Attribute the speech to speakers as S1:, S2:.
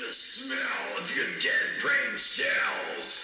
S1: The smell of your dead brain cells.